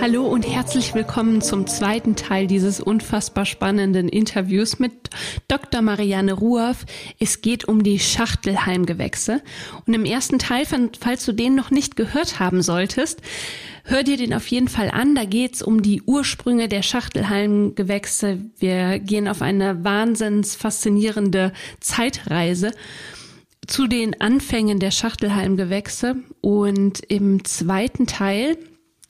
Hallo und herzlich willkommen zum zweiten Teil dieses unfassbar spannenden Interviews mit Dr. Marianne Ruoff. Es geht um die Schachtelhalmgewächse. Und im ersten Teil, falls du den noch nicht gehört haben solltest, hör dir den auf jeden Fall an. Da geht's um die Ursprünge der Schachtelhalmgewächse. Wir gehen auf eine wahnsinns faszinierende Zeitreise zu den Anfängen der Schachtelhalmgewächse. Und im zweiten Teil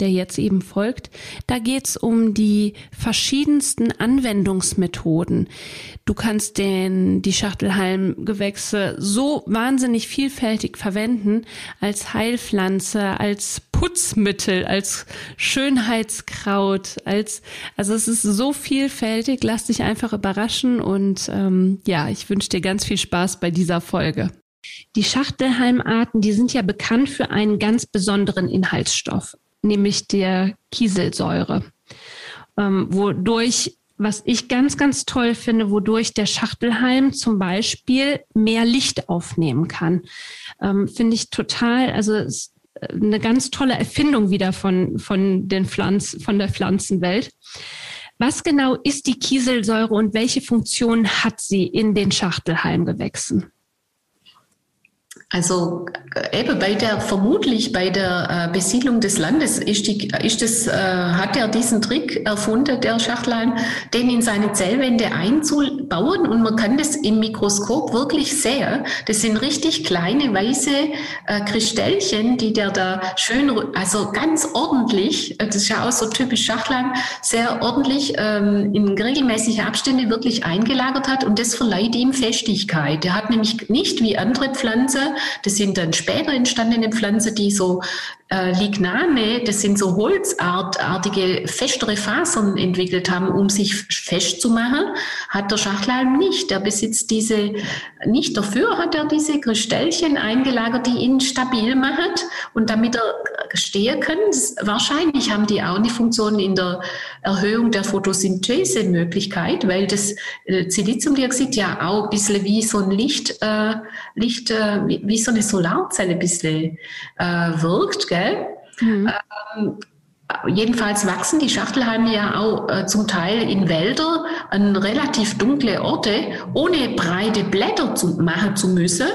der jetzt eben folgt, da geht's um die verschiedensten Anwendungsmethoden. Du kannst den, die Schachtelhalmgewächse so wahnsinnig vielfältig verwenden als Heilpflanze, als Putzmittel, als Schönheitskraut, als also es ist so vielfältig. Lass dich einfach überraschen und ähm, ja, ich wünsche dir ganz viel Spaß bei dieser Folge. Die Schachtelhalmarten, die sind ja bekannt für einen ganz besonderen Inhaltsstoff nämlich der Kieselsäure, ähm, wodurch was ich ganz, ganz toll finde, wodurch der Schachtelhalm zum Beispiel mehr Licht aufnehmen kann. Ähm, finde ich total, also ist eine ganz tolle Erfindung wieder von, von den Pflanzen, von der Pflanzenwelt. Was genau ist die Kieselsäure und welche Funktion hat sie in den Schachtelhalmgewächsen? Also äh, eben bei der vermutlich bei der äh, Besiedlung des Landes ist, die, ist das, äh, hat er diesen Trick erfunden, der Schachtelhalm, den in seine Zellwände einzubauen und man kann das im Mikroskop wirklich sehen. Das sind richtig kleine weiße äh, Kristellchen, die der da schön, also ganz ordentlich, äh, das ist ja auch so typisch Schachtelhalm, sehr ordentlich ähm, in regelmäßige Abstände wirklich eingelagert hat und das verleiht ihm Festigkeit. Er hat nämlich nicht wie andere Pflanzen das sind dann später entstandene Pflanzen, die so äh, Lignane, das sind so holzartige, festere Fasern entwickelt haben, um sich festzumachen, hat der Schachtelhalm nicht. Der besitzt diese, nicht dafür hat er diese Kristellchen eingelagert, die ihn stabil machen und damit er stehen kann. Wahrscheinlich haben die auch eine Funktion in der Erhöhung der Photosynthese-Möglichkeit, weil das äh, Siliziumdioxid ja auch ein bisschen wie so ein Licht, äh, Licht äh, wie, wie, so eine Solarzelle ein bisschen äh, wirkt, gell? Gell? Mhm. Ähm, jedenfalls wachsen die Schachtelhalme ja auch äh, zum Teil in Wälder an relativ dunkle Orte, ohne breite Blätter zu machen zu müssen.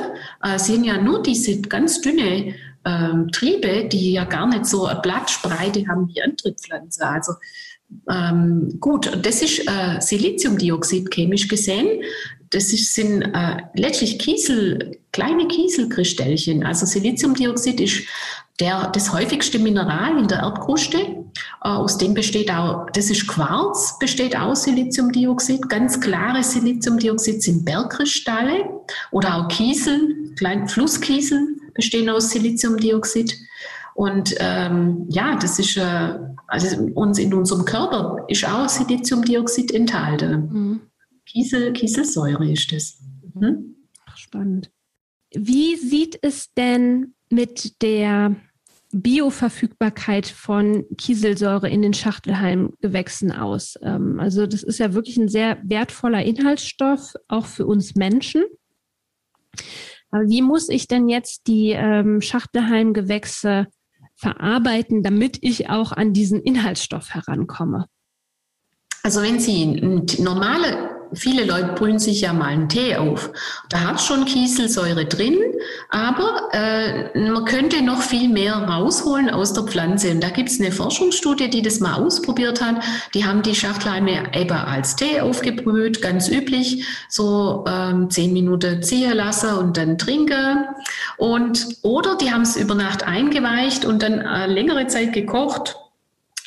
Äh, sind ja nur diese ganz dünne ähm, Triebe, die ja gar nicht so eine Blattspreite haben wie andere Pflanzen. Also ähm, gut, das ist äh, Siliziumdioxid chemisch gesehen. Das ist, sind äh, letztlich Kiesel, kleine Kieselkristellchen. Also Siliziumdioxid ist der, das häufigste Mineral in der Erdkruste. Äh, aus dem besteht auch, das ist Quarz, besteht aus Siliziumdioxid. Ganz klare Siliziumdioxid sind Bergkristalle oder auch Kiesel, kleine Flusskiesel bestehen aus Siliziumdioxid. Und ähm, ja, das ist, äh, also uns in unserem Körper ist auch Siliziumdioxid enthalten. Mhm. Kiesel, Kieselsäure ist das. Mhm. Spannend. Wie sieht es denn mit der Bioverfügbarkeit von Kieselsäure in den Schachtelhalmgewächsen aus? Ähm, also das ist ja wirklich ein sehr wertvoller Inhaltsstoff, auch für uns Menschen. Aber wie muss ich denn jetzt die ähm, Schachtelhalmgewächse verarbeiten, damit ich auch an diesen Inhaltsstoff herankomme? Also wenn Sie normale viele Leute brühen sich ja mal einen Tee auf. Da hat schon Kieselsäure drin, aber äh, man könnte noch viel mehr rausholen aus der Pflanze. Und da gibt es eine Forschungsstudie, die das mal ausprobiert hat. Die haben die Schachtelhalme eben als Tee aufgebrüht, ganz üblich, so ähm, zehn Minuten ziehen lassen und dann trinken. Und, oder die haben es über Nacht eingeweicht und dann äh, längere Zeit gekocht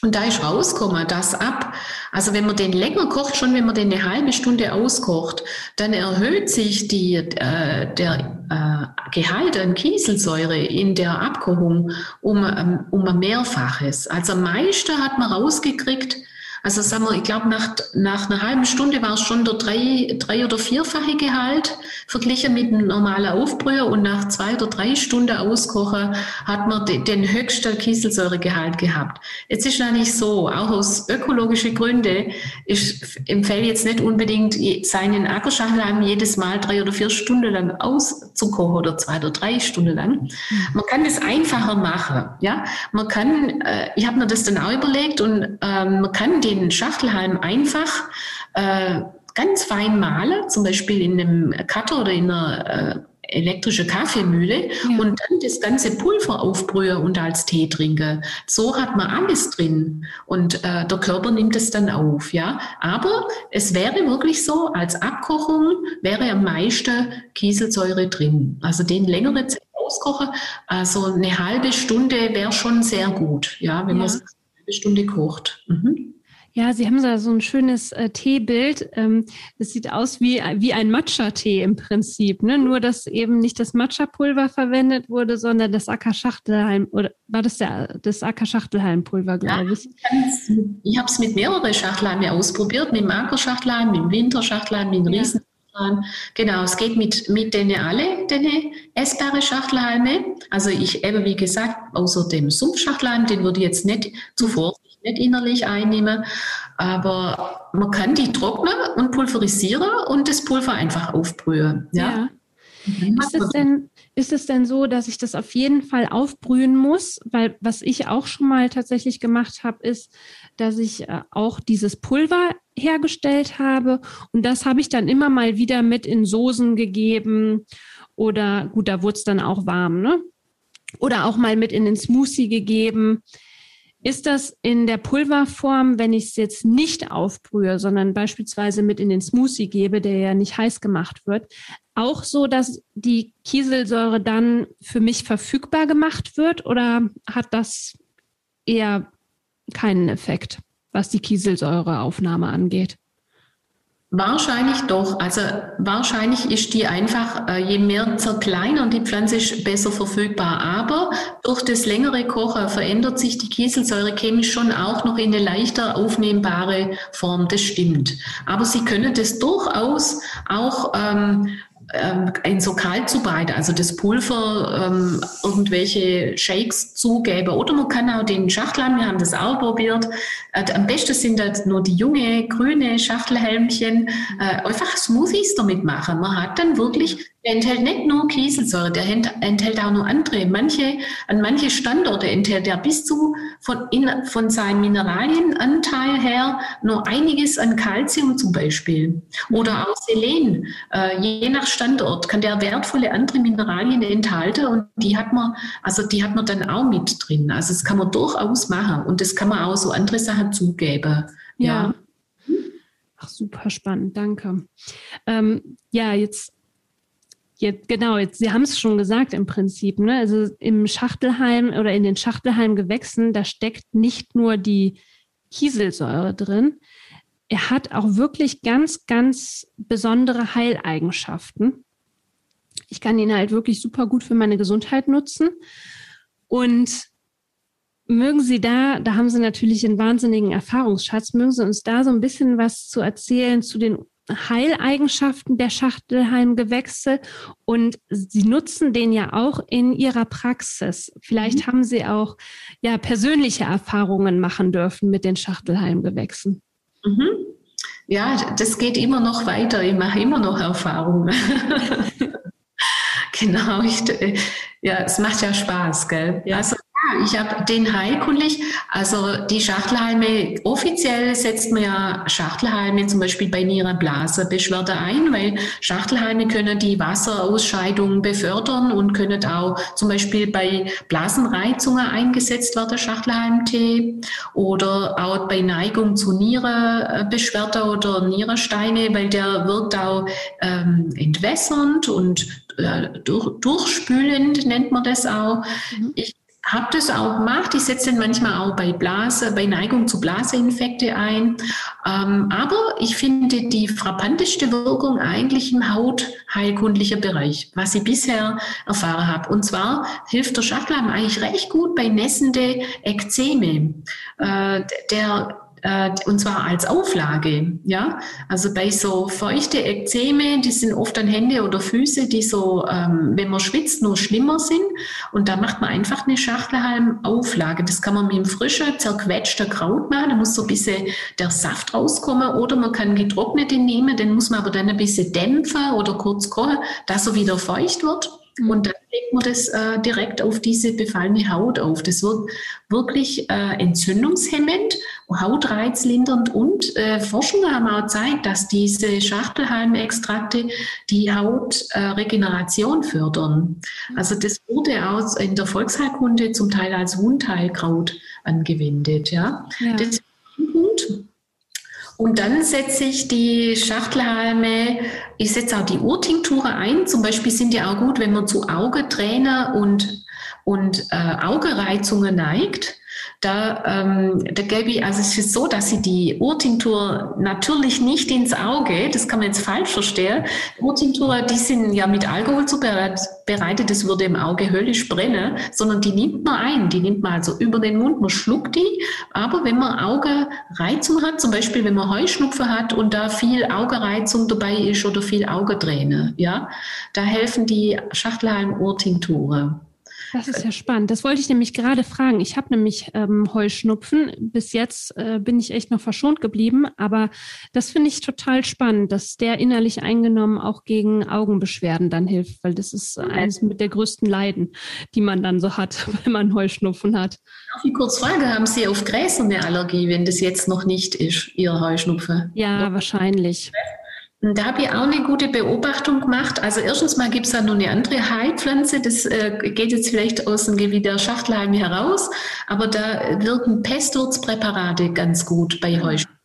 und da ist rausgekommen, dass ab, also wenn man den länger kocht, schon wenn man den eine halbe Stunde auskocht, dann erhöht sich die, äh, der äh, Gehalt an Kieselsäure in der Abkochung um, um ein Mehrfaches. Also am meisten hat man rausgekriegt Also sagen wir, ich glaube, nach, nach einer halben Stunde war es schon der drei, drei oder vierfache Gehalt verglichen mit einem normalen Aufbrüher und nach zwei oder drei Stunden Auskochen hat man de, den höchsten Kieselsäuregehalt gehabt. Jetzt ist natürlich so, auch aus ökologischen Gründen, ich empfehle jetzt nicht unbedingt seinen Ackerschachtelhalm jedes Mal drei oder vier Stunden lang auszukochen oder zwei oder drei Stunden lang. Mhm. Man kann das einfacher machen, ja. Man kann, äh, ich habe mir das dann auch überlegt und ähm, man kann den Schachtelhalm einfach äh, ganz fein malen, zum Beispiel in einem Cutter oder in einer äh, elektrische Kaffeemühle ja. und dann das ganze Pulver aufbrühen und als Tee trinken. So hat man alles drin und äh, der Körper nimmt es dann auf, ja. Aber es wäre wirklich so, als Abkochung wäre am meisten Kieselsäure drin. Also den längere Zeit auskochen, also eine halbe Stunde wäre schon sehr gut, ja, wenn ja. man eine halbe Stunde kocht. Mhm. Ja, Sie haben da so ein schönes äh, Teebild. Ähm, das sieht aus wie, wie ein Matcha-Tee im Prinzip. Ne? Nur, dass eben nicht das Matcha-Pulver verwendet wurde, sondern das Ackerschachtelhalm. Oder war das der, das Ackerschachtelhalmpulver, glaube ich? Ja, ich habe es mit mehreren Schachtelhalmen ausprobiert. Mit dem Ackerschachtelhalm, mit dem Winterschachtelhalm, mit dem ja. Riesen. Genau, es geht mit, mit denen alle, denen essbare Schachtelhalme. Also ich eben, wie gesagt, außer dem Sumpfschachtelhalm, den würde ich jetzt nicht zuvor nicht innerlich einnehmen. Aber man kann die trocknen und pulverisieren und das Pulver einfach aufbrühen. Ja. ja. Ist es, denn, ist es denn so, dass ich das auf jeden Fall aufbrühen muss? Weil was ich auch schon mal tatsächlich gemacht habe, ist, dass ich äh, auch dieses Pulver hergestellt habe und das habe ich dann immer mal wieder mit in Soßen gegeben oder gut, da wurde es dann auch warm, ne? Oder auch mal mit in den Smoothie gegeben. Ist das in der Pulverform, wenn ich es jetzt nicht aufbrühe, sondern beispielsweise mit in den Smoothie gebe, der ja nicht heiß gemacht wird, auch so, dass die Kieselsäure dann für mich verfügbar gemacht wird oder hat das eher keinen Effekt, was die Kieselsäureaufnahme angeht? Wahrscheinlich doch. Also wahrscheinlich ist die einfach, äh, je mehr zerkleinern die Pflanze ist besser verfügbar. Aber durch das längere Kochen verändert sich die Kieselsäure chemisch schon auch noch in eine leichter aufnehmbare Form. Das stimmt. Aber Sie können das durchaus auch ähm, ähm, in so kalt zubereiten, also das Pulver, ähm, irgendwelche Shakes zugeben. Oder man kann auch den Schachteln, wir haben das auch probiert. Äh, am besten sind das nur die junge, grüne Schachtelhelmchen. Äh, einfach Smoothies damit machen. Man hat dann wirklich der enthält nicht nur Kieselsäure, der enthält auch noch andere. Manche, an manche Standorte enthält er bis zu von, in, von seinem Mineralienanteil her nur einiges an Kalzium zum Beispiel. Oder auch Selen. Äh, je nach Standort kann der wertvolle andere Mineralien enthalten und die hat man, also die hat man dann auch mit drin. Also das kann man durchaus machen und das kann man auch so andere Sachen zugeben. ja. ja. Ach, super spannend, danke. Ähm, ja, jetzt Jetzt, genau, jetzt, Sie haben es schon gesagt im Prinzip. Ne? Also im Schachtelhalm oder in den Schachtelhalmgewächsen, da steckt nicht nur die Kieselsäure drin. Er hat auch wirklich ganz, ganz besondere Heileigenschaften. Ich kann ihn halt wirklich super gut für meine Gesundheit nutzen. Und mögen Sie da, da haben Sie natürlich einen wahnsinnigen Erfahrungsschatz, mögen Sie uns da so ein bisschen was zu erzählen zu den Heileigenschaften der Schachtelhalmgewächse und Sie nutzen den ja auch in Ihrer Praxis. Vielleicht mhm. haben Sie auch ja persönliche Erfahrungen machen dürfen mit den Schachtelhalmgewächsen. Mhm. Ja, das geht immer noch weiter. Ich mache immer noch Erfahrungen. genau, ich, äh, ja, es macht ja Spaß, gell? Ja. Also ich habe den heilkundlich, also die Schachtelhalme, offiziell setzt man ja Schachtelhalme zum Beispiel bei Nierenblasebeschwerde ein, weil Schachtelhalme können die Wasserausscheidung befördern und können auch zum Beispiel bei Blasenreizungen eingesetzt werden, Schachtelhalmtee, oder auch bei Neigung zu Nierenbeschwerde oder Nierensteine, weil der wirkt auch ähm, entwässernd und äh, durch, durchspülend nennt man das auch. Mhm. Ich habe das auch gemacht. Ich setze den manchmal auch bei Blase, bei Neigung zu Blaseinfekte ein. Ähm, aber ich finde die frappanteste Wirkung eigentlich im hautheilkundlichen Bereich, was ich bisher erfahren habe. Und zwar hilft der Schachtelhalm eigentlich recht gut bei nässende Ekzeme. Äh, der äh, und zwar als Auflage. Ja, also bei so feuchte Ekzeme, die sind oft an Hände oder Füße, die so, ähm, wenn man schwitzt, nur schlimmer sind. Und da macht man einfach eine Schachtelhalm-Auflage. Das kann man mit einem frischen, zerquetschten Kraut machen. Da muss so ein bisschen der Saft rauskommen. Oder man kann getrocknete nehmen, den muss man aber dann ein bisschen dämpfen oder kurz kochen, dass er wieder feucht wird. Mhm. Und dann legt man das äh, direkt auf diese befallene Haut auf. Das wird wirklich äh, entzündungshemmend, hautreizlindernd und äh, Forschungen haben auch gezeigt, dass diese Schachtelhalmextrakte die Hautregeneration fördern. Also das wurde auch in der Volksheilkunde zum Teil als Wundheilkraut angewendet. Ja, ja. das ist ein Punkt. Und dann setze ich die Schachtelhalme, ich setze auch die Urtinkture ein. Zum Beispiel sind die auch gut, wenn man zu Augeträne und, und äh, Augereizungen neigt. Da, ähm, da gäbe ich, also es ist so, dass sie die Urtinktur natürlich nicht ins Auge, das kann man jetzt falsch verstehen. Urtinktur, die sind ja mit Alkohol zubereitet, das würde im Auge höllisch brennen, sondern die nimmt man ein, die nimmt man also über den Mund, man schluckt die, aber wenn man Augereizung hat, zum Beispiel wenn man Heuschnupfen hat und da viel Augereizung dabei ist oder viel Augeträne, ja, da helfen die Schachtelhalm-Urtinkture. Das ist ja spannend. Das wollte ich nämlich gerade fragen. Ich habe nämlich ähm, Heuschnupfen. Bis jetzt äh, bin ich echt noch verschont geblieben, aber das finde ich total spannend, dass der innerlich eingenommen auch gegen Augenbeschwerden dann hilft, weil das ist eines mit der größten Leiden, die man dann so hat, wenn man Heuschnupfen hat. Auf die Kurzfrage, haben Sie auf Gräser eine Allergie, wenn das jetzt noch nicht ist, Ihre Heuschnupfe? Ja, ja. wahrscheinlich. Da habe ich auch eine gute Beobachtung gemacht. Also erstens mal gibt es da noch eine andere Heilpflanze, das äh, geht jetzt vielleicht aus dem Gebiet der Schachtelheim heraus, aber da wirken Pestwurzpräparate ganz gut bei Heuschnupfen.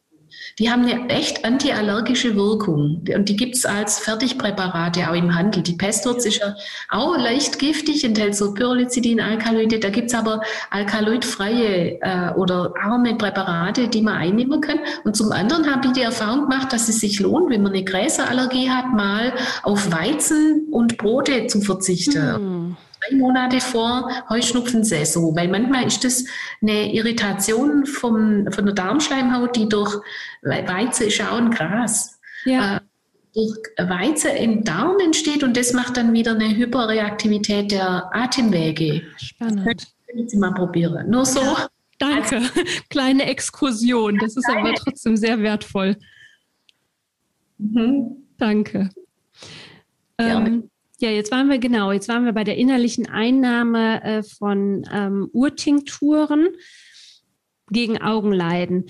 Die haben eine echt antiallergische Wirkung und die gibt es als Fertigpräparate auch im Handel. Die Pestwurz ist ja auch leicht giftig, enthält so Pyrrolizidin-Alkaloide. Da gibt es aber alkaloidfreie äh, oder arme Präparate, die man einnehmen kann. Und zum anderen habe ich die Erfahrung gemacht, dass es sich lohnt, wenn man eine Gräserallergie hat, mal auf Weizen und Brote zu verzichten. Hm drei Monate vor Heuschnupfensaison, weil manchmal ist das eine Irritation vom, von der Darmschleimhaut, die durch Weizen ist auch ein Gras. Ja. Äh, durch Weizen im Darm entsteht und das macht dann wieder eine Hyperreaktivität der Atemwege. Spannend. Das können Sie mal probieren. Nur so. Ja, danke. Kleine Exkursion. Das ist aber trotzdem sehr wertvoll. Mhm. Danke. Ähm, ja, jetzt waren wir genau, jetzt waren wir bei der innerlichen Einnahme äh, von ähm, Urtinkturen gegen Augenleiden.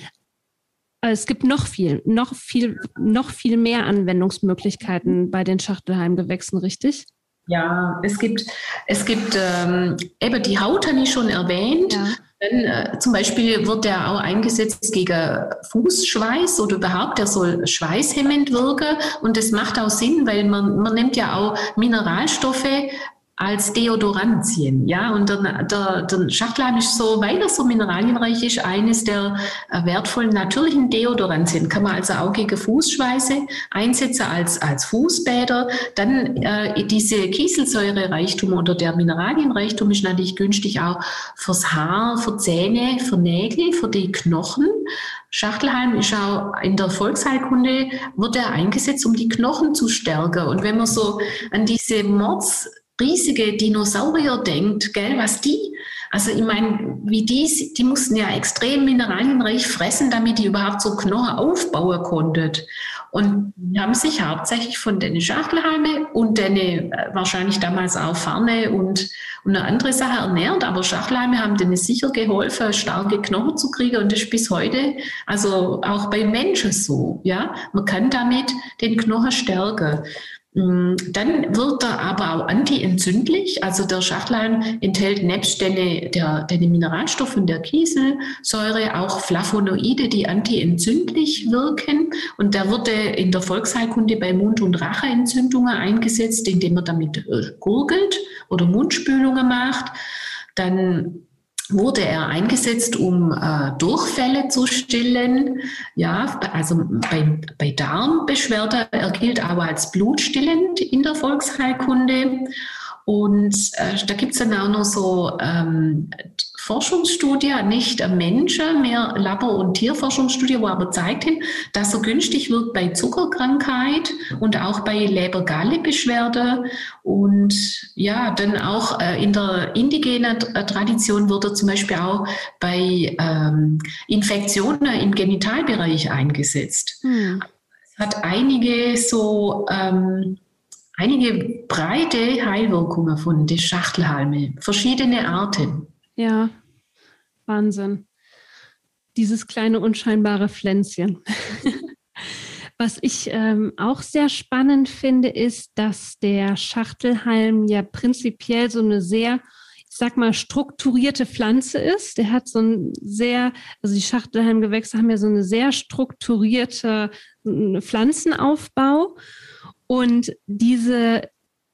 Äh, es gibt noch viel, noch viel, noch viel mehr Anwendungsmöglichkeiten bei den Schachtelheimgewächsen, richtig? Ja, es gibt, es gibt ähm, eben die Haut, habe ich schon erwähnt. Ja. Dann, äh, zum Beispiel wird der auch eingesetzt gegen Fußschweiß oder überhaupt, der soll schweißhemmend wirken. Und das macht auch Sinn, weil man, man nimmt ja auch Mineralstoffe als Deodorantien. Ja, und der, der, der Schachtelhalm ist so, weil er so mineralienreich ist, eines der äh, wertvollen natürlichen Deodorantien. Kann man also auch gegen Fußschweiße einsetzen als, als Fußbäder. Dann äh, diese Kieselsäurereichtum oder der Mineralienreichtum ist natürlich günstig auch fürs Haar, für Zähne, für Nägel, für die Knochen. Schachtelhalm ist auch in der Volksheilkunde, wird er eingesetzt, um die Knochen zu stärken. Und wenn man so an diese Mords riesige Dinosaurier denkt, gell, was die, also ich meine, wie die, die mussten ja extrem mineralienreich fressen, damit die überhaupt so Knochen aufbauen konnten. Und die haben sich hauptsächlich von den Schachtelhalme und den äh, wahrscheinlich damals auch Farne und, und eine andere Sache ernährt. Aber Schachtelhalme haben denen sicher geholfen, starke Knochen zu kriegen. Und das ist bis heute, also auch bei Menschen so. Ja, man kann damit den Knochen stärken. Mm, dann wird er aber auch antientzündlich. Also der Schachlein enthält nebst den, der, den Mineralstoffen der Kieselsäure auch Flavonoide, die antientzündlich wirken. Und der wurde in der Volksheilkunde bei Mund- und Racheentzündungen eingesetzt, indem er damit äh, gurgelt oder Mundspülungen macht. Dann wurde er eingesetzt, um äh, Durchfälle zu stillen. Ja, also bei, bei Darmbeschwerde, er gilt aber als blutstillend in der Volksheilkunde. Und äh, da gibt es dann auch noch so ähm, Forschungsstudie, nicht Menschen, mehr Labor- und Tierforschungsstudie, wo aber zeigt hin, dass er günstig wird bei Zuckerkrankheit und auch bei Leber-Galle-Beschwerde. Und ja, dann auch äh, in der indigenen Tradition wird er zum Beispiel auch bei ähm, Infektionen im Genitalbereich eingesetzt. Hm. Es hat einige so ähm, einige breite Heilwirkungen von den Schachtelhalme, verschiedene Arten. Ja, Wahnsinn. Dieses kleine unscheinbare Pflänzchen. Was ich ähm, auch sehr spannend finde, ist, dass der Schachtelhalm ja prinzipiell so eine sehr, ich sag mal, strukturierte Pflanze ist. Der hat so ein sehr, also die Schachtelhalmgewächse haben ja so eine sehr strukturierte Pflanzenaufbau. Und diese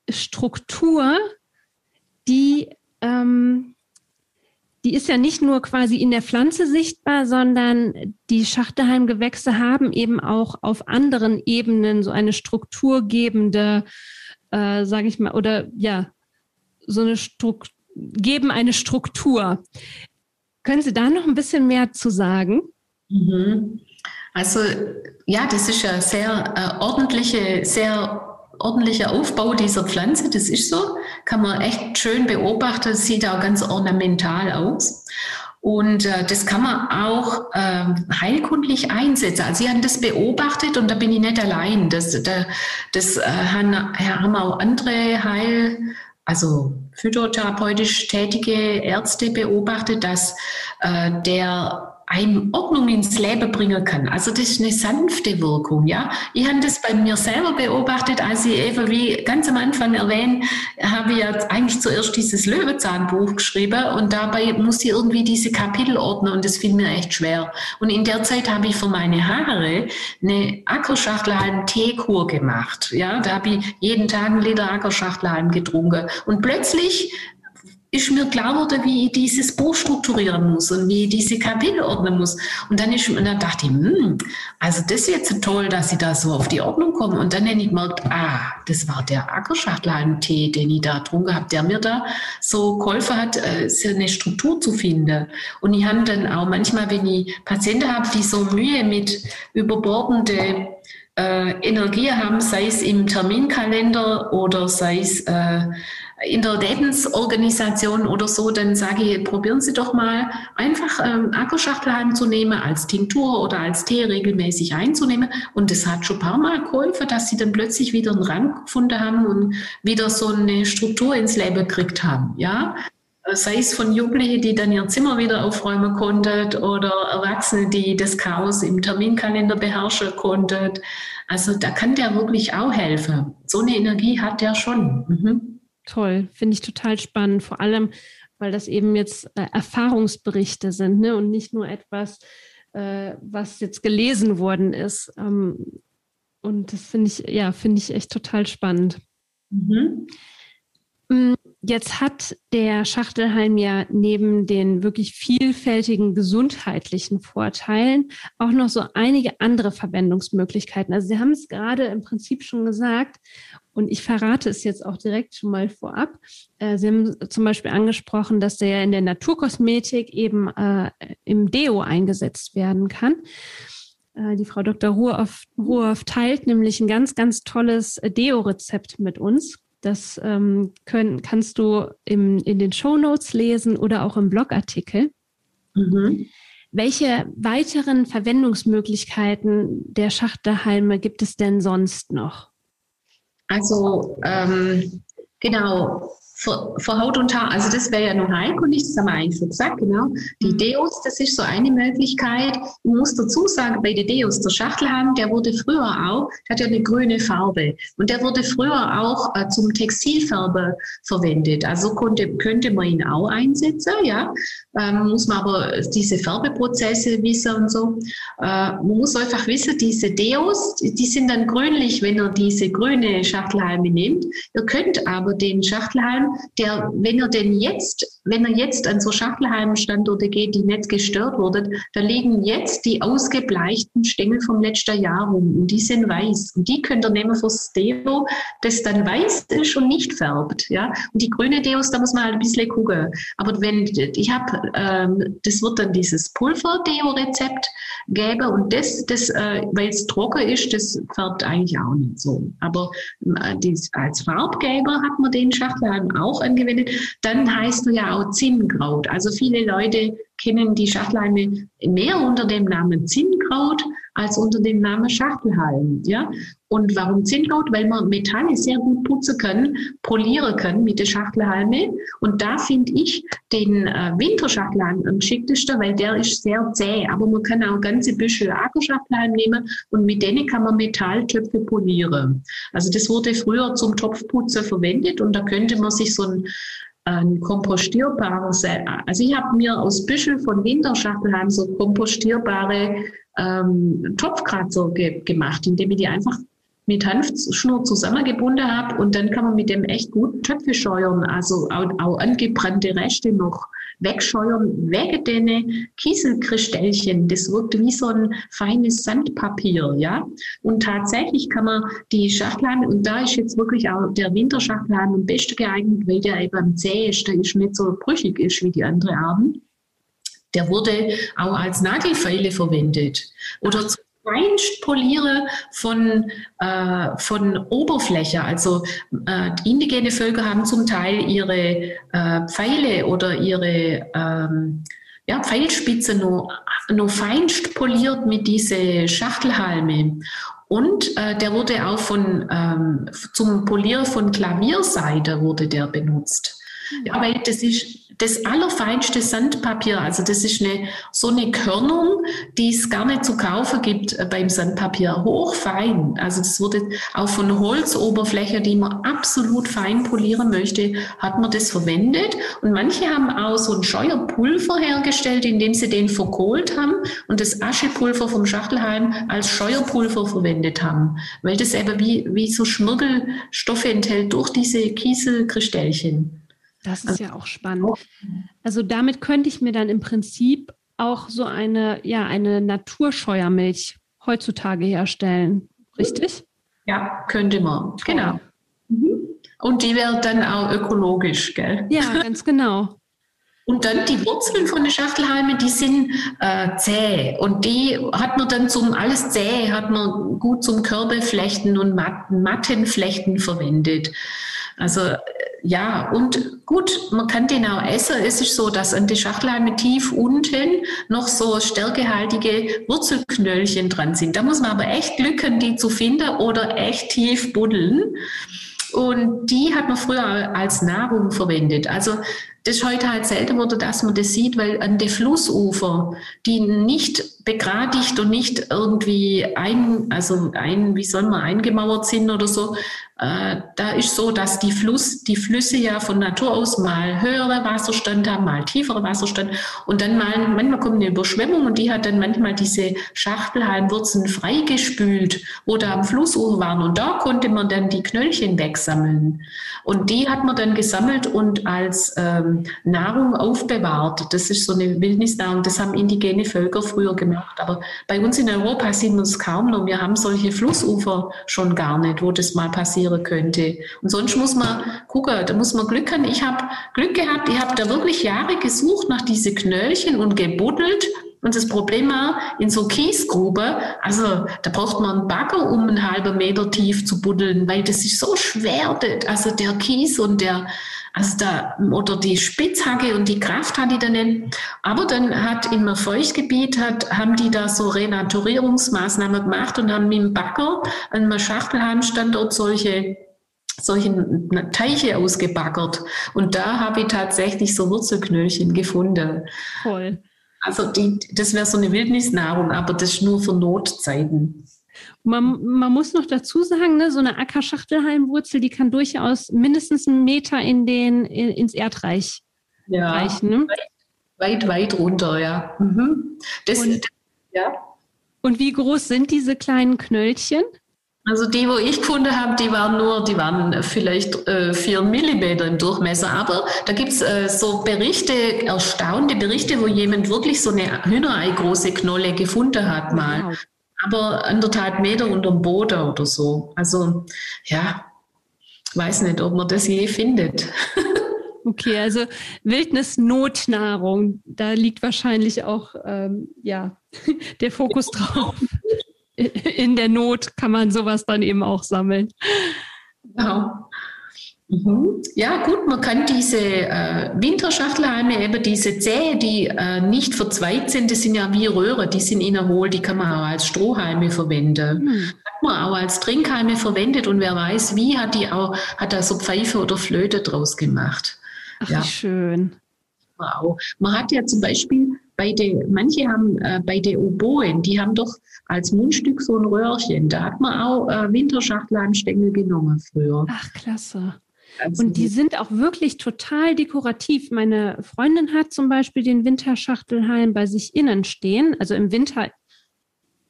Struktur, die ähm, die ist ja nicht nur quasi in der Pflanze sichtbar, sondern die Schachtelhalmgewächse haben eben auch auf anderen Ebenen so eine strukturgebende, äh, sage ich mal, oder ja, so eine Struktur, geben eine Struktur. Können Sie da noch ein bisschen mehr zu sagen? Mhm. Also ja, das ist ja sehr äh, ordentliche, sehr ordentlicher Aufbau dieser Pflanze, das ist so, kann man echt schön beobachten, sieht auch ganz ornamental aus. Und äh, das kann man auch äh, heilkundlich einsetzen. Also Sie haben das beobachtet und da bin ich nicht allein. Das, da, das äh, haben, auch andere Heil, also phytotherapeutisch tätige Ärzte beobachtet, dass äh, der eine Ordnung ins Leben bringen kann. Also das ist eine sanfte Wirkung, ja. Ich habe das bei mir selber beobachtet, als ich eben, wie ganz am Anfang erwähnt, habe ich ja eigentlich zuerst dieses Löwenzahnbuch geschrieben und dabei muss ich irgendwie diese Kapitel ordnen und das fiel mir echt schwer. Und in der Zeit habe ich für meine Haare eine Ackerschachtelhalm-Teekur gemacht, ja. Da habe ich jeden Tag einen Liter Ackerschachtelhalm getrunken und plötzlich ist mir klar wurde, wie ich dieses Buch strukturieren muss und wie ich diese Kapitel ordnen muss. Und dann, ist, und dann dachte ich, hm, also das ist jetzt toll, dass ich da so auf die Ordnung komme. Und dann habe ich gemerkt, ah, das war der Ackerschachtelhalm-Tee, den ich da getrunken habe, der mir da so geholfen hat, äh, eine Struktur zu finden. Und ich habe dann auch manchmal, wenn ich Patienten habe, die so Mühe mit überbordende äh, Energie haben, sei es im Terminkalender oder sei es äh, in der Lebensorganisation oder so, dann sage ich, probieren Sie doch mal einfach ähm, Ackerschachtelhalm zu nehmen, als Tinktur oder als Tee regelmäßig einzunehmen. Und das hat schon ein paar Mal geholfen, dass Sie dann plötzlich wieder einen Rang gefunden haben und wieder so eine Struktur ins Leben gekriegt haben. Ja, sei es von Jugendlichen, die dann ihr Zimmer wieder aufräumen konnten oder Erwachsene, die das Chaos im Terminkalender beherrschen konnten. Also da kann der wirklich auch helfen. So eine Energie hat der schon. Mhm. Toll, finde ich total spannend, vor allem, weil das eben jetzt äh, Erfahrungsberichte sind ne? und nicht nur etwas, äh, was jetzt gelesen worden ist. Ähm, und das finde ich, ja, finde ich echt total spannend. Mhm. Mm, jetzt hat der Schachtelhalm ja neben den wirklich vielfältigen gesundheitlichen Vorteilen auch noch so einige andere Verwendungsmöglichkeiten. Also Sie haben es gerade im Prinzip schon gesagt, und ich verrate es jetzt auch direkt schon mal vorab. Äh, Sie haben zum Beispiel angesprochen, dass der in der Naturkosmetik eben äh, im Deo eingesetzt werden kann. Äh, die Frau Dr. Ruhoff, Ruhoff teilt nämlich ein ganz, ganz tolles Deo-Rezept mit uns. Das ähm, können, kannst du im, in den Show Notes lesen oder auch im Blogartikel. Mhm. Welche weiteren Verwendungsmöglichkeiten der Schachtelhalme gibt es denn sonst noch? Also ähm, genau, für, für, Haut und Haar, also das wäre ja nur heilkundig, das haben wir eigentlich schon gesagt, genau. Die mhm. Deos, das ist so eine Möglichkeit. Ich muss dazu sagen, bei den Deos, der Schachtelhahn, der wurde früher auch, der hat ja eine grüne Farbe und der wurde früher auch äh, zum Textilfärber verwendet. Also konnte, könnte man ihn auch einsetzen, ja. Ähm, muss man aber diese Färbeprozesse wissen und so. Äh, man muss einfach wissen, diese Deos, die sind dann grünlich, wenn ihr diese grüne Schachtelhalme nehmt. Ihr könnt aber den Schachtelhalm der, wenn ihr den jetzt wenn er jetzt an so Schachtelhalmstandorte geht, die nicht gestört wurden, da liegen jetzt die ausgebleichten Stängel vom letzten Jahr rum und die sind weiß. Und die könnt ihr nehmen fürs Deo, das dann weiß ist und nicht färbt. Ja? Und die grüne Deos, da muss man halt ein bisschen gucken. Aber wenn ich habe, ähm, das wird dann dieses Pulver-Deo-Rezept geben und das, das äh, weil es trocken ist, das färbt eigentlich auch nicht so. Aber äh, dies, als Farbgeber hat man den Schachtelhalm auch angewendet. Dann heißt er ja auch Zinnkraut. Also viele Leute kennen die Schachtelhalme mehr unter dem Namen Zinnkraut als unter dem Namen Schachtelhalm. Ja? Und warum Zinnkraut? Weil man Metalle sehr gut putzen kann, polieren kann mit der Schachtelhalme. Und da finde ich den äh, Winterschachtelhalm am schicktesten, weil der ist sehr zäh. Aber man kann auch ganze Büschel Ackerschachtelhalm nehmen und mit denen kann man Metalltöpfe polieren. Also das wurde früher zum Topfputzen verwendet und da könnte man sich so ein ein kompostierbares, also ich habe mir aus Büschel von Winterschachtelhalm so kompostierbare ähm, Topfkratzer ge gemacht, indem ich die einfach mit Hanfschnur zusammengebunden habe und dann kann man mit dem echt gut Töpfe scheuern, also auch, auch angebrannte Reste noch wegscheuern, wegen den Kieselkristellchen. Das wirkt wie so ein feines Sandpapier, ja. Und tatsächlich kann man die Schachtelhalme, und da ist jetzt wirklich auch der Winterschachtelhalm am besten geeignet, weil der eben am zäh ist, der ist nicht so brüchig ist wie die anderen Arten. Der wurde auch als Nagelfeile verwendet oder zum Feinstpoliere von, äh, von Oberfläche. Also äh, indigene Völker haben zum Teil ihre äh, Pfeile oder ihre ähm, ja, Pfeilspitze nur, nur feinst poliert mit diese Schachtelhalme. Und äh, der wurde auch von, ähm, zum Polieren von Klavierseite wurde der benutzt. Ja, weil das ist das allerfeinste Sandpapier. Also das ist eine, so eine Körnung, die es gar nicht zu kaufen gibt äh, beim Sandpapier. Hochfein. Also das wurde auch von Holzoberfläche, die man absolut fein polieren möchte, hat man das verwendet. Und manche haben auch so ein Scheuerpulver hergestellt, indem sie den verkohlt haben und das Aschepulver vom Schachtelhalm als Scheuerpulver verwendet haben. Weil das eben wie, wie so Schmirgelstoffe enthält durch diese Kieselkristellchen. Das ist also, ja auch spannend. Also damit könnte ich mir dann im Prinzip auch so eine, ja, eine Naturscheuermilch heutzutage herstellen. Richtig? Ja, könnte man. Genau. Mhm. Und die wäre dann auch ökologisch, gell? Ja, ganz genau. Und dann die Wurzeln von den Schachtelhalmen, die sind äh, zäh. Und die hat man dann zum, alles zäh, hat man gut zum Körbeflechten und Matten, Mattenflechten verwendet. Also ja, und gut, man kann den auch essen. Es ist so, dass an der Schachtelhalme tief unten noch so stärkehaltige Wurzelknöllchen dran sind. Da muss man aber echt Glück haben, die zu finden oder echt tief buddeln. Und die hat man früher als Nahrung verwendet. Also das ist heute halt selten wurde, dass man das sieht, weil an den Flussufer, die nicht begradigt und nicht irgendwie ein, also ein, wie soll man, eingemauert sind oder so, da ist so, dass die, Fluss, die Flüsse ja von Natur aus mal höhere Wasserstand haben, mal tiefere Wasserstand. Und dann mal, manchmal kommt eine Überschwemmung und die hat dann manchmal diese Schachtelhalmwurzeln freigespült, wo da am Flussufer waren. Und da konnte man dann die Knöllchen wegsammeln. Und die hat man dann gesammelt und als ähm, Nahrung aufbewahrt. Das ist so eine Wildnisnahrung, das haben indigene Völker früher gemacht, aber bei uns in Europa sieht man es kaum noch. Wir haben solche Flussufer schon gar nicht, wo das mal passiert passieren könnte. Und sonst muss man gucken, da muss man Glück haben. Ich habe Glück gehabt, ich habe da wirklich Jahre gesucht nach diese Knöllchen und gebuddelt. Und das Problem war, in so Kiesgrube, also da braucht man einen Bagger, um einen halben Meter tief zu buddeln, weil das ist so schwer, also der Kies und der, also da, oder die Spitzhacke und die Kraft hat die dann nicht. Aber dann hat im Feuchtgebiet hat, haben die da so Renaturierungsmaßnahmen gemacht und haben mit dem Bagger an einem Schachtelhalmstandort solche solche Teiche ausgebaggert. Und da habe ich tatsächlich so Wurzelknöllchen gefunden. Toll. Also die, das wäre so eine Wildnisnahrung, aber das ist nur für Notzeiten. Man, man muss noch dazu sagen, ne, so eine Ackerschachtelhalmwurzel, die kann durchaus mindestens einen Meter in den, in, ins Erdreich ja, reichen. Ne? Weit, weit, runter, ja. Mhm. Das, und, ja. Und wie groß sind diese kleinen Knöllchen? Also die, wo ich gefunden habe, die waren nur, die waren vielleicht äh, vier Millimeter im Durchmesser. Aber da gibt's äh, so Berichte, erstaunte Berichte, wo jemand wirklich so eine Hühnerei große Knolle gefunden hat mal. Wow. Aber anderthalb Meter unterm Boden oder so. Also ja, weiß nicht, ob man das je findet. Okay, also Wildnis-Notnahrung, da liegt wahrscheinlich auch ähm, ja, der Fokus drauf in der Not kann man sowas dann eben auch sammeln. Genau. Mhm. Ja, gut, man kann diese äh, Winterschachtelhalme, eben diese Zähe, die äh, nicht verzweigt sind, das sind ja wie Röhre, die sind innen hohl, die kann man auch als Strohhalme verwenden. Mhm. Hat man auch als Trinkhalme verwendet und wer weiß, wie hat die auch, hat da so Pfeife oder Flöte draus gemacht. Ach, ja. wie schön. Wow. Man hat ja zum Beispiel bei den, manche haben äh, bei den Oboen, die haben doch als Mundstück so ein Röhrchen. Da hat man auch äh, Winterschachtelheimstängel genommen früher. Ach, klasse. Also und die sind auch wirklich total dekorativ. Meine Freundin hat zum Beispiel den Winterschachtelhalm bei sich innen stehen. Also im Winter,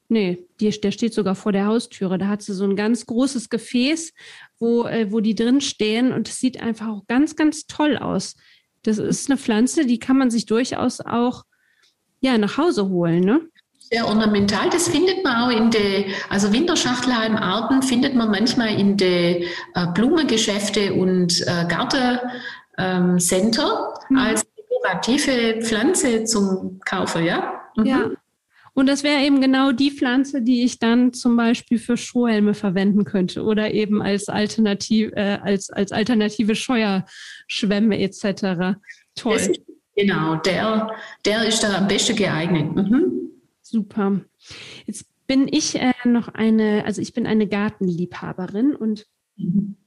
nee, die, der steht sogar vor der Haustüre. Da hat sie so ein ganz großes Gefäß, wo, äh, wo die drin stehen. Und es sieht einfach auch ganz, ganz toll aus. Das ist eine Pflanze, die kann man sich durchaus auch ja, nach Hause holen, ne? Sehr ornamental, das findet man auch in den, also Winterschachtelhalmarten findet man manchmal in den äh, Blumengeschäfte und äh, Gartencenter ähm, mhm. als dekorative Pflanze zum Kaufen, ja? Mhm. Ja. Und das wäre eben genau die Pflanze, die ich dann zum Beispiel für Strohhelme verwenden könnte oder eben als, Alternativ, äh, als, als alternative Scheuerschwämme etc. Toll. Genau, der, der ist da am besten geeignet. Mhm. Super. Jetzt bin ich äh, noch eine, also ich bin eine Gartenliebhaberin und mhm.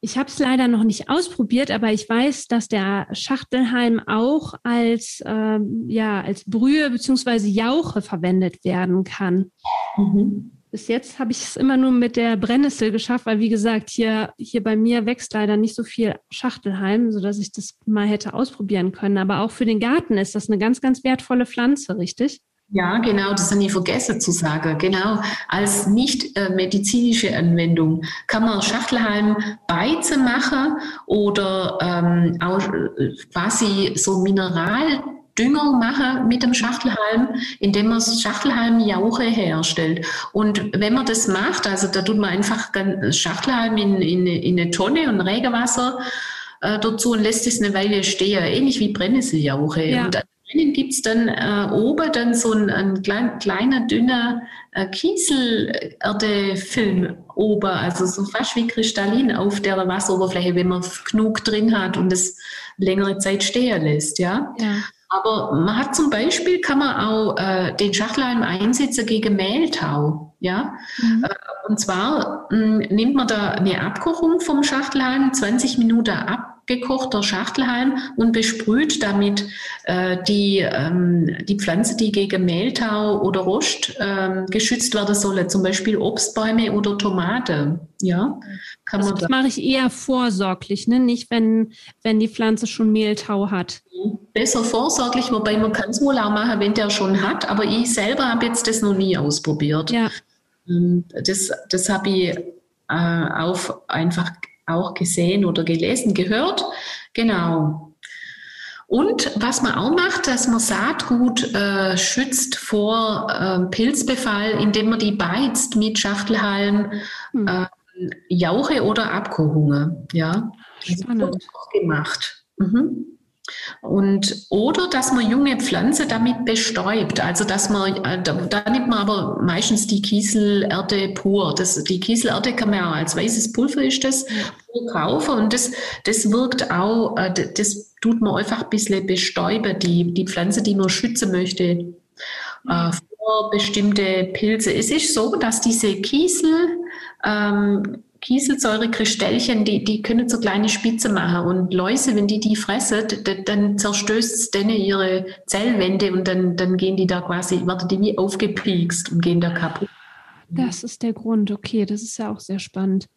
ich habe es leider noch nicht ausprobiert, aber ich weiß, dass der Schachtelhalm auch als, ähm, ja, als Brühe bzw. Jauche verwendet werden kann. Mhm. Bis jetzt habe ich es immer nur mit der Brennnessel geschafft, weil wie gesagt, hier, hier bei mir wächst leider nicht so viel Schachtelhalm, sodass ich das mal hätte ausprobieren können. Aber auch für den Garten ist das eine ganz, ganz wertvolle Pflanze, richtig? Ja, genau, das habe ich vergessen zu sagen. Genau, als nicht äh, medizinische Anwendung kann man Schachtelhalm Beize machen oder ähm, auch äh, quasi so Mineral Dünger machen mit dem Schachtelhalm, indem man Schachtelhalmjauche herstellt. Und wenn man das macht, also da tut man einfach Schachtelhalm in, in, in eine Tonne und Regenwasser äh, dazu und lässt es eine Weile stehen, ähnlich wie Brennnesseljauche. Ja. Und drinnen gibt es dann äh, oben dann so ein, ein klein, kleiner, dünner äh, Kieselerdefilm oben, also so fast wie Kristallin auf der Wasseroberfläche, wenn man genug drin hat und es längere Zeit stehen lässt. Ja. ja. Aber man hat zum Beispiel, kann man auch äh, den Schachtelhalm einsetzen gegen Mehltau. Ja? Mhm. Äh, und zwar mh, hm, nimmt man da eine Abkochung vom Schachtelhalm, 20 Minuten abgekochter Schachtelhalm und besprüht damit äh, die, ähm, die Pflanze, die gegen Mehltau oder Rost ähm, geschützt werden soll, zum Beispiel Obstbäume oder Tomate. Ja, kann also man das mache ich eher vorsorglich, ne? nicht wenn, wenn die Pflanze schon Mehltau hat. Besser vorsorglich, wobei man kann es wohl auch machen, wenn der schon hat, aber ich selber habe jetzt das noch nie ausprobiert. Ja. Ähm, das, das habe ich äh, auf einfach auch gesehen oder gelesen, gehört. Genau. Und was man auch macht, dass man Saatgut äh, schützt vor äh, Pilzbefall, indem man die beizt mit Schachtelhalm, äh, Jauche oder Abkochungen. Ja, Spannend. Das wird auch gemacht. Mhm. Und, oder dass man junge Pflanze damit bestäubt. Also dass man, äh, da, da, nimmt man aber meistens die Kieselerde pur. Das, die Kieselerde kann man auch als weißes Pulver ist das pur kaufen und das, das wirkt auch, äh, das tut man einfach ein bisschen bestäuben, die, die Pflanze, die man schützen möchte. Äh, vor bestimmte Pilze. Es ist so, dass diese Kiesel ähm, Kieselsäurekristellchen, die, die können so kleine Spitze machen und Läuse, wenn die die fressen, dann zerstößt es denen ihre Zellwände und dann, dann gehen die da quasi, werden die wie aufgepiekst und gehen da kaputt. Das ist der Grund, okay, das ist ja auch sehr spannend.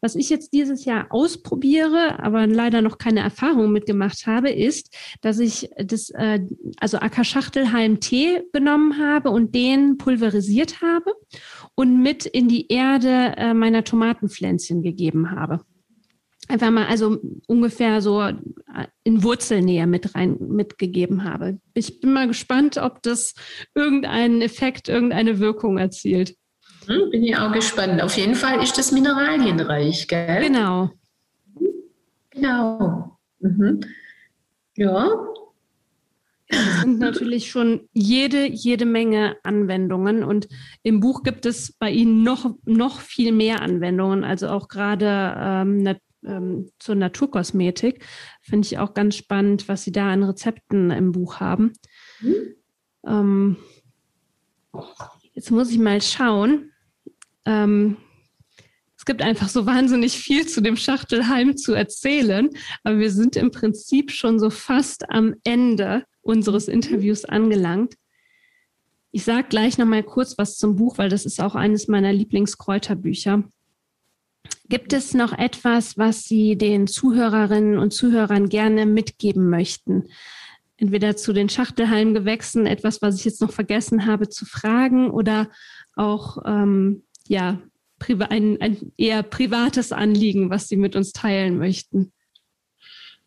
Was ich jetzt dieses Jahr ausprobiere, aber leider noch keine Erfahrung mitgemacht habe, ist, dass ich das, äh, also Ackerschachtelhalm Tee genommen habe und den pulverisiert habe und mit in die Erde äh, meiner Tomatenpflänzchen gegeben habe. Einfach mal, also ungefähr so äh, in Wurzelnähe mit rein mitgegeben habe. Ich bin mal gespannt, ob das irgendeinen Effekt, irgendeine Wirkung erzielt. Hm, bin ich auch gespannt. Auf jeden Fall ist das mineralienreich, gell? Genau. Genau. Mhm. Ja. Es sind natürlich schon jede, jede Menge Anwendungen und im Buch gibt es bei Ihnen noch, noch viel mehr Anwendungen, also auch gerade ähm, nat ähm, zur Naturkosmetik. Finde ich auch ganz spannend, was Sie da an Rezepten im Buch haben. Mhm. Ähm, jetzt muss ich mal schauen. Ähm, gibt einfach so wahnsinnig viel zu dem Schachtelheim zu erzählen, aber wir sind im Prinzip schon so fast am Ende unseres. Interviews angelangt. Ich sage gleich noch mal kurz was zum Buch, weil das ist auch eines meiner Lieblingskräuterbücher. Gibt es noch etwas, was Sie den Zuhörerinnen und Zuhörern gerne mitgeben möchten? Entweder zu den Schachtelhalmgewächsen, etwas, was ich jetzt noch vergessen habe zu fragen, oder auch ähm, ja ein, ein eher privates Anliegen, was Sie mit uns teilen möchten?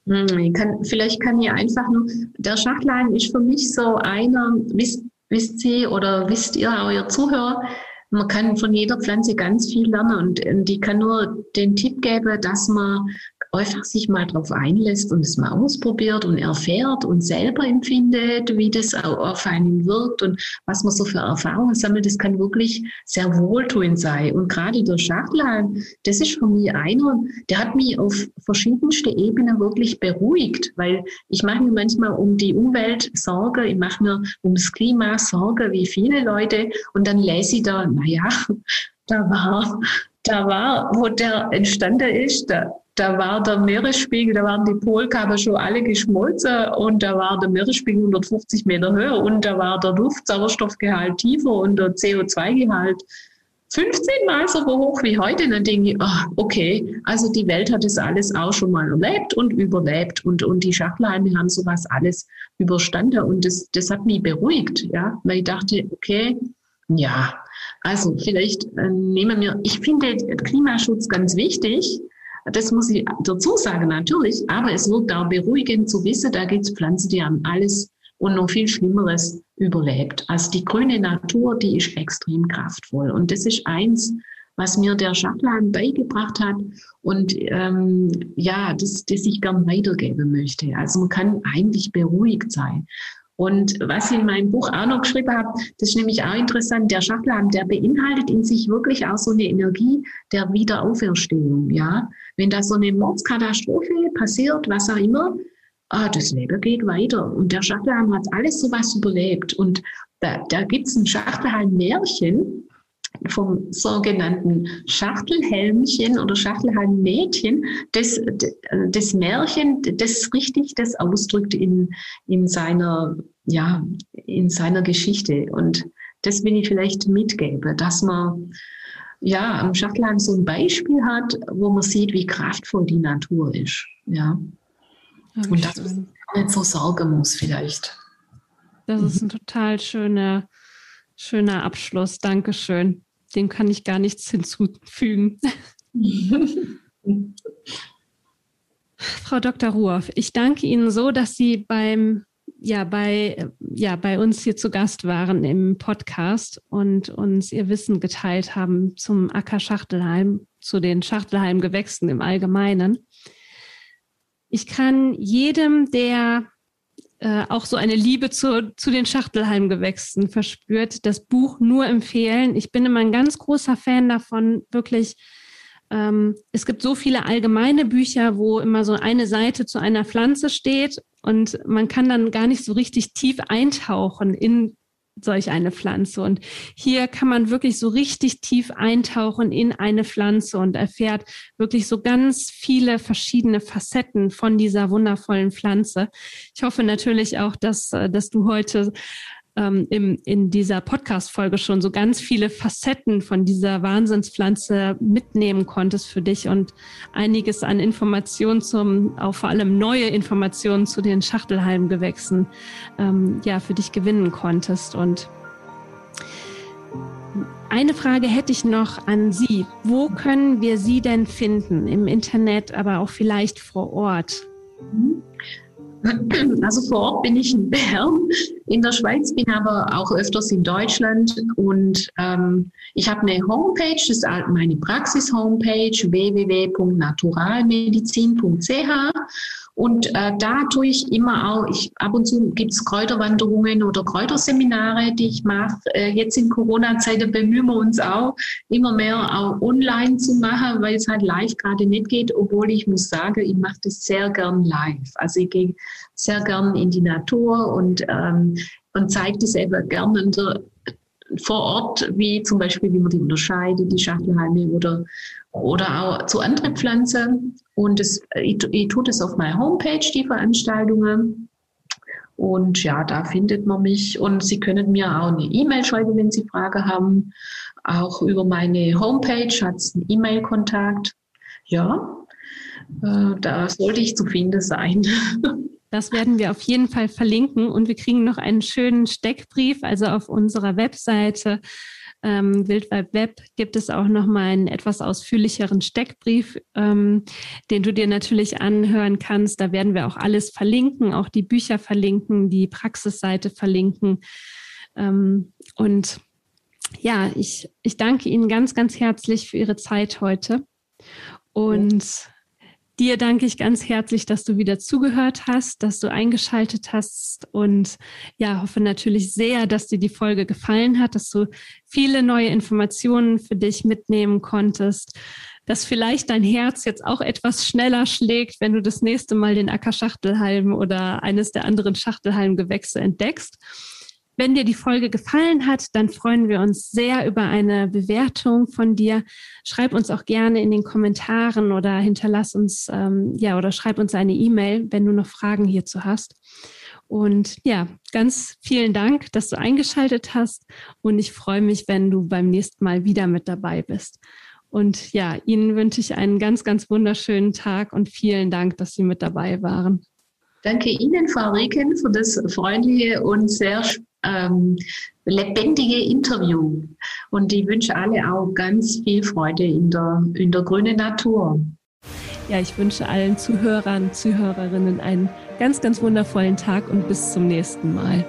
Hm, kann, vielleicht kann ich einfach nur, der Schachlein ist für mich so einer, wisst, wisst Sie oder wisst ihr, euer Zuhörer, man kann von jeder Pflanze ganz viel lernen und, und ich kann nur den Tipp geben, dass man einfach sich mal darauf einlässt und es mal ausprobiert und erfährt und selber empfindet, wie das auf einen wirkt und was man so für Erfahrungen sammelt, das kann wirklich sehr wohltuend sein. Und gerade der Schachtelhalm, das ist für mich einer, der hat mich auf verschiedenste Ebenen wirklich beruhigt, weil ich mache mir manchmal um die Umwelt Sorge, ich mache mir ums Klima Sorge, wie viele Leute, und dann lese ich da, naja, da war, da war, wo der entstanden ist, da, da war der Meeresspiegel, da waren die Polkappen schon alle geschmolzen und da war der Meeresspiegel 150 Meter höher und da war der Luftsauerstoffgehalt tiefer und der CO2-Gehalt 15 Mal so hoch wie heute. dann denke ich, oh, okay, also die Welt hat das alles auch schon mal erlebt und überlebt und, und die Schachtelhalme haben sowas alles überstanden und das, das hat mich beruhigt, ja, weil ich dachte, okay, ja, also vielleicht äh, nehmen wir, ich finde Klimaschutz ganz wichtig, das muss ich dazu sagen, natürlich. Aber es wird da beruhigend zu wissen, da gibt es Pflanzen, die haben alles und noch viel Schlimmeres überlebt. Also die grüne Natur, die ist extrem kraftvoll. Und das ist eins, was mir der Schachlan beigebracht hat und ähm, ja, das, das ich gern weitergeben möchte. Also man kann eigentlich beruhigt sein. Und was ich in meinem Buch auch noch geschrieben habe, das ist nämlich auch interessant, der Schachlan, der beinhaltet in sich wirklich auch so eine Energie der Wiederauferstehung. Ja, Wenn da so eine Mordskatastrophe passiert, was auch immer, ah, das Leben geht weiter. Und der Schachtelhalm hat alles sowas überlebt. Und da, da gibt es ein Schachtelhalm-Märchen, vom sogenannten Schachtelhelmchen oder Schachtelhalmmädchen, das, das Märchen, das richtig das ausdrückt in, in seiner, ja, in seiner Geschichte. Und das will ich vielleicht mitgeben, dass man ja am Schachtelhalm so ein Beispiel hat, wo man sieht, wie kraftvoll die Natur ist. Ja. ja Und dass man nicht so sorgen muss vielleicht. Das ist ein total schöner, schöner Abschluss. Dankeschön dem kann ich gar nichts hinzufügen. Frau Dr. Ruoff, ich danke Ihnen so, dass Sie beim ja, bei, ja, bei uns hier zu Gast waren im Podcast und uns Ihr Wissen geteilt haben zum Acker Schachtelheim, zu den Schachtelheim-Gewächsen im Allgemeinen. Ich kann jedem, der äh, auch so eine Liebe zu, zu den Schachtelhalmgewächsen verspürt, das Buch nur empfehlen. Ich bin immer ein ganz großer Fan davon, wirklich. Ähm, es gibt so viele allgemeine Bücher, wo immer so eine Seite zu einer Pflanze steht und man kann dann gar nicht so richtig tief eintauchen in solch eine Pflanze. Und hier kann man wirklich so richtig tief eintauchen in eine Pflanze und erfährt wirklich so ganz viele verschiedene Facetten von dieser wundervollen Pflanze. Ich hoffe natürlich auch, dass, äh, dass du heute ähm, im, in dieser Podcast-Folge schon so ganz viele Facetten von dieser Wahnsinnspflanze mitnehmen konntest für dich und einiges an Informationen zum, auch vor allem neue Informationen zu den Schachtelhalmgewächsen, ähm, ja, für dich gewinnen konntest. Und Eine Frage hätte ich noch an Sie. Wo können wir Sie denn finden? Im Internet, aber auch vielleicht vor Ort? Also vor Ort bin ich in Bern in der Schweiz, bin aber auch öfters in Deutschland. Und ähm, ich habe eine Homepage, das ist meine Praxis-Homepage www.naturalmedizin.ch und äh, da tue ich immer auch, ich, ab und zu gibt es Kräuterwanderungen oder Kräuterseminare, die ich mache. Äh, jetzt in Corona-Zeiten bemühen wir uns auch, immer mehr auch online zu machen, weil es halt live gerade nicht geht, obwohl ich muss sagen, ich mache das sehr gern live. Also ich gehe sehr gern in die Natur und, ähm, und zeige das eben gern der, vor Ort, wie zum Beispiel, wie man die unterscheidet, die Schachtelhalme oder oder auch zu anderen Pflanzen. Und das, ich, ich tue das auf meiner Homepage, die Veranstaltungen. Und ja, da findet man mich. Und Sie können mir auch eine E-Mail schreiben, wenn Sie Fragen haben. Auch über meine Homepage hat es einen E-Mail-Kontakt. Ja, äh, da sollte ich zu finden sein. Das werden wir auf jeden Fall verlinken und wir kriegen noch einen schönen Steckbrief, also auf unserer Webseite ähm, Wildwald Web gibt es auch nochmal einen etwas ausführlicheren Steckbrief, ähm, den du dir natürlich anhören kannst. Da werden wir auch alles verlinken, auch die Bücher verlinken, die Praxisseite verlinken. Ähm, und ja, ich, ich danke Ihnen ganz, ganz herzlich für Ihre Zeit heute. Und Dir danke ich ganz herzlich, dass du wieder zugehört hast, dass du eingeschaltet hast und ja, hoffe natürlich sehr, dass dir die Folge gefallen hat, dass du viele neue Informationen für dich mitnehmen konntest, dass vielleicht dein Herz jetzt auch etwas schneller schlägt, wenn du das nächste Mal den Ackerschachtelhalm oder eines der anderen Schachtelhalmgewächse entdeckst. Wenn dir die Folge gefallen hat, dann freuen wir uns sehr über eine Bewertung von dir. Schreib uns auch gerne in den Kommentaren oder hinterlass uns, ähm, ja, oder schreib uns eine E-Mail, wenn du noch Fragen hierzu hast. Und ja, ganz vielen Dank, dass du eingeschaltet hast. Und ich freue mich, wenn du beim nächsten Mal wieder mit dabei bist. Und ja, Ihnen wünsche ich einen ganz, ganz wunderschönen Tag und vielen Dank, dass Sie mit dabei waren. Danke Ihnen, Frau Rieken, für das freundliche und sehr ähm, lebendige Interview. Und ich wünsche alle auch ganz viel Freude in der, in der grünen Natur. Ja, ich wünsche allen Zuhörern, Zuhörerinnen einen ganz, ganz wundervollen Tag und bis zum nächsten Mal.